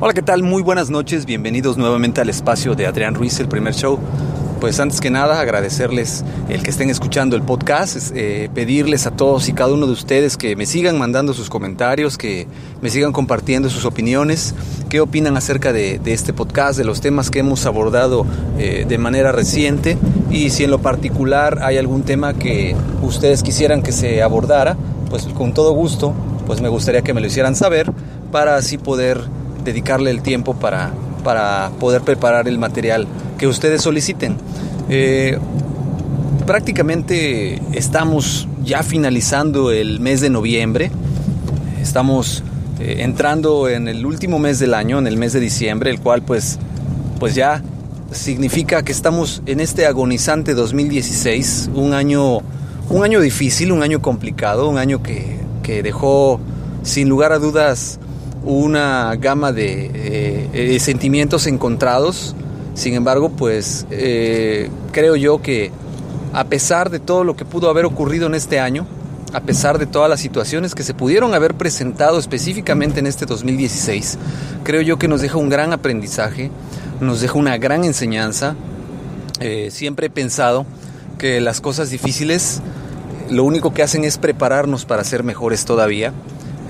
Hola, ¿qué tal? Muy buenas noches. Bienvenidos nuevamente al espacio de Adrián Ruiz, el primer show. Pues antes que nada, agradecerles el que estén escuchando el podcast, eh, pedirles a todos y cada uno de ustedes que me sigan mandando sus comentarios, que me sigan compartiendo sus opiniones, qué opinan acerca de, este podcast, de los temas que hemos abordado eh, de manera reciente y si en lo particular hay algún tema que ustedes quisieran que se abordara, pues con todo gusto, pues me gustaría que me lo hicieran saber para así poder dedicarle el tiempo para, para poder preparar el material que ustedes soliciten. Eh, prácticamente estamos ya finalizando el mes de noviembre, estamos eh, entrando en el último mes del año, en el mes de diciembre, el cual pues, pues ya significa que estamos en este agonizante 2016, un año, un año difícil, un año complicado, un año que, que dejó sin lugar a dudas una gama de eh, sentimientos encontrados. Sin embargo, pues eh, creo yo que a pesar de todo lo que pudo haber ocurrido en este año, a pesar de todas las situaciones que se pudieron haber presentado específicamente en este 2016, creo yo que nos deja un gran aprendizaje, nos deja una gran enseñanza. Eh, siempre he pensado que las cosas difíciles lo único que hacen es prepararnos para ser mejores todavía.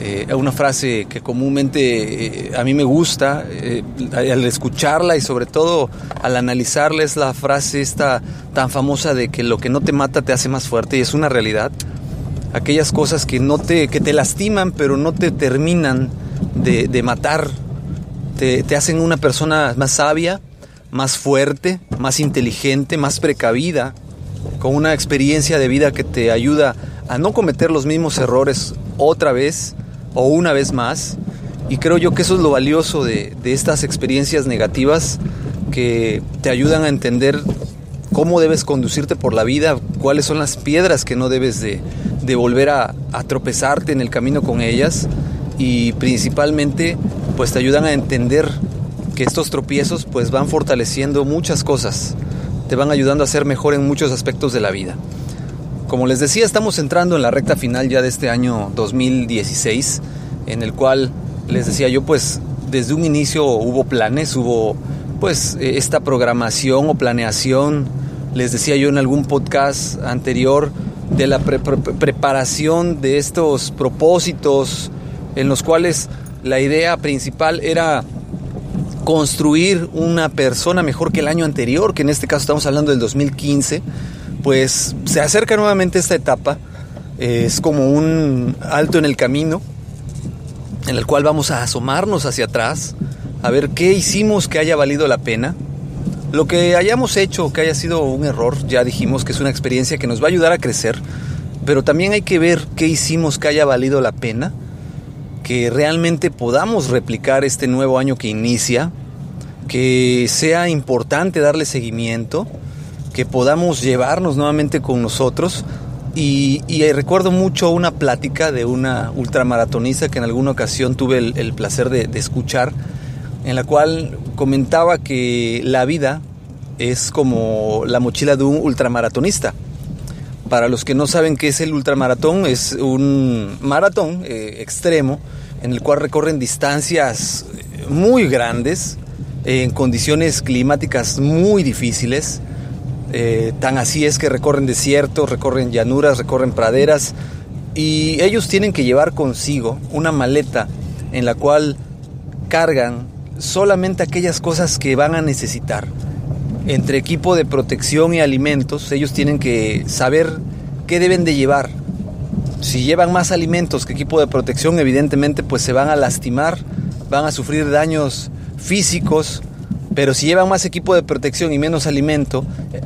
Eh, una frase que comúnmente eh, a mí me gusta eh, al escucharla y sobre todo al analizarla es la frase esta tan famosa de que lo que no te mata te hace más fuerte y es una realidad. Aquellas cosas que no te, que te lastiman pero no te terminan de, matar, te, te hacen una persona más sabia, más fuerte, más inteligente, más precavida, con una experiencia de vida que te ayuda a no cometer los mismos errores otra vez o una vez más. Y creo yo que eso es lo valioso de, estas experiencias negativas que te ayudan a entender cómo debes conducirte por la vida, cuáles son las piedras que no debes de, volver a, a, tropezarte en el camino con ellas y principalmente pues te ayudan a entender que estos tropiezos pues van fortaleciendo muchas cosas, te van ayudando a ser mejor en muchos aspectos de la vida. Como les decía, estamos entrando en la recta final ya de este año 2016, en el cual les decía yo, pues desde un inicio hubo planes, hubo pues eh, esta programación o planeación, les decía yo en algún podcast anterior, de la preparación de estos propósitos en los cuales la idea principal era construir una persona mejor que el año anterior, que en este caso estamos hablando del 2015 pues se acerca nuevamente esta etapa. Es como un alto en el camino en el cual vamos a asomarnos hacia atrás, a ver qué hicimos que haya valido la pena. Lo que hayamos hecho que haya sido un error, ya dijimos que es una experiencia que nos va a ayudar a crecer, pero también hay que ver qué hicimos que haya valido la pena, que realmente podamos replicar este nuevo año que inicia, que sea importante darle seguimiento que podamos llevarnos nuevamente con nosotros. Y, recuerdo mucho una plática de una ultramaratonista que en alguna ocasión tuve el, placer de, escuchar, en la cual comentaba que la vida es como la mochila de un ultramaratonista. Para los que no saben qué es el ultramaratón, es un maratón eh, extremo en el cual recorren distancias muy grandes, en condiciones climáticas muy difíciles. Eh, tan así es que recorren desiertos, recorren llanuras, recorren praderas y ellos tienen que llevar consigo una maleta en la cual cargan solamente aquellas cosas que van a necesitar. Entre equipo de protección y alimentos, ellos tienen que saber qué deben de llevar. Si llevan más alimentos que equipo de protección, evidentemente pues se van a lastimar, van a sufrir daños físicos, pero si llevan más equipo de protección y menos alimento,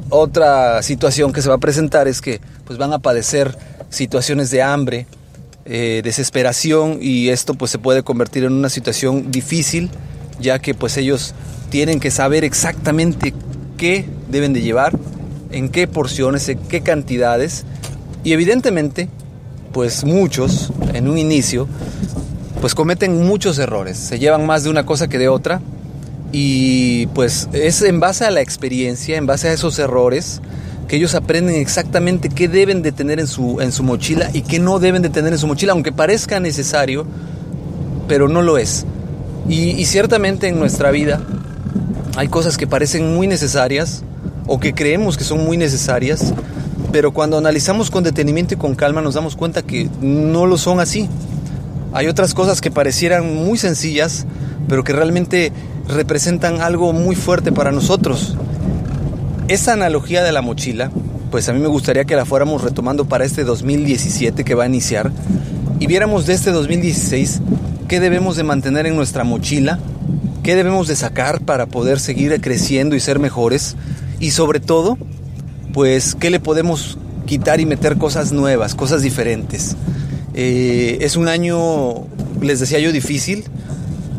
otra situación que se va a presentar es que pues van a padecer situaciones de hambre, eh, desesperación y esto pues se puede convertir en una situación difícil ya que pues ellos tienen que saber exactamente qué deben de llevar, en qué porciones, en qué cantidades. Y evidentemente pues muchos en un inicio pues cometen muchos errores, se llevan más de una cosa que de otra y pues es en base a la experiencia, en base a esos errores que ellos aprenden exactamente qué deben de tener en su, en su mochila y qué no deben de tener en su mochila, aunque parezca necesario, pero no lo es. Y, ciertamente en nuestra vida hay cosas que parecen muy necesarias o que creemos que son muy necesarias, pero cuando analizamos con detenimiento y con calma nos damos cuenta que no lo son así. Hay otras cosas que parecieran muy sencillas, pero que realmente representan algo muy fuerte para nosotros. Esa analogía de la mochila, pues a mí me gustaría que la fuéramos retomando para este 2017 que va a iniciar y viéramos de este 2016 qué debemos de mantener en nuestra mochila, qué debemos de sacar para poder seguir creciendo y ser mejores y sobre todo, pues qué le podemos quitar y meter cosas nuevas, cosas diferentes. Eh, es un año, les decía yo, difícil,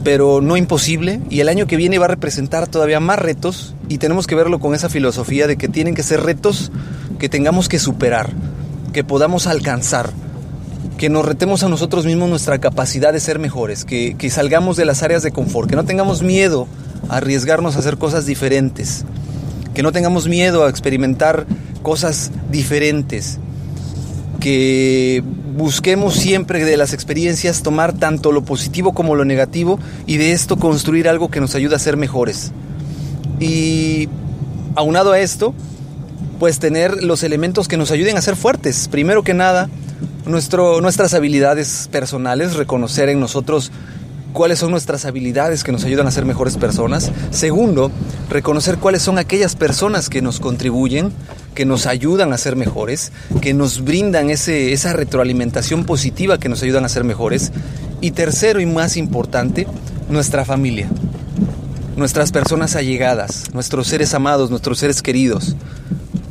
pero no imposible y el año que viene va a representar todavía más retos y tenemos que verlo con esa filosofía de que tienen que ser retos que tengamos que superar, que podamos alcanzar que nos retemos a nosotros mismos nuestra capacidad de ser mejores, que, salgamos de las áreas de confort, que no tengamos miedo a arriesgarnos a hacer cosas diferentes, que no tengamos miedo a experimentar cosas diferentes, que busquemos siempre de las experiencias tomar tanto lo positivo como lo negativo y de esto construir algo que nos ayude a ser mejores. Y aunado a esto, pues tener los elementos que nos ayuden a ser fuertes. Primero que nada, nuestro, nuestras habilidades personales, reconocer en nosotros cuáles son nuestras habilidades que nos ayudan a ser mejores personas. Segundo, reconocer cuáles son aquellas personas que nos contribuyen, que nos ayudan a ser mejores, que nos brindan ese, esa retroalimentación positiva que nos ayudan a ser mejores. Y tercero y más importante, nuestra familia, nuestras personas allegadas, nuestros seres amados, nuestros seres queridos.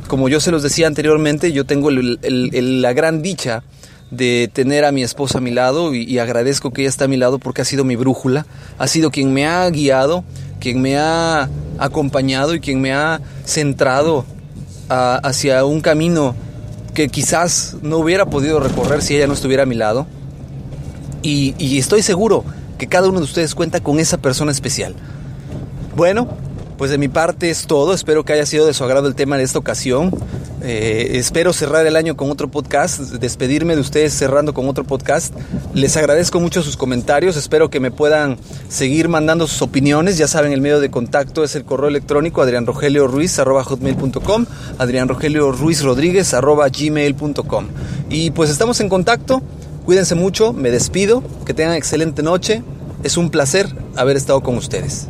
Como yo se los decía anteriormente, yo tengo la gran dicha de tener a mi esposa a mi lado y, agradezco que ella está a mi lado porque ha sido mi brújula, ha sido quien me ha guiado, quien me ha acompañado y quien me ha centrado hacia un camino que quizás no hubiera podido recorrer si ella no estuviera a mi lado. Y, y estoy seguro que cada uno de ustedes cuenta con esa persona especial. Bueno, pues de mi parte es todo. Espero que haya sido de su agrado el tema de esta ocasión. Eh, espero cerrar el año con otro podcast, despedirme de ustedes cerrando con otro podcast. Les agradezco mucho sus comentarios, espero que me puedan seguir mandando sus opiniones. Ya saben, el medio de contacto es el correo electrónico adrianrogelioruiz.com, adrianrogelioruizrodríguez.gmail.com. Y pues estamos en contacto, cuídense mucho, me despido, que tengan excelente noche. Es un placer haber estado con ustedes.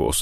huevos.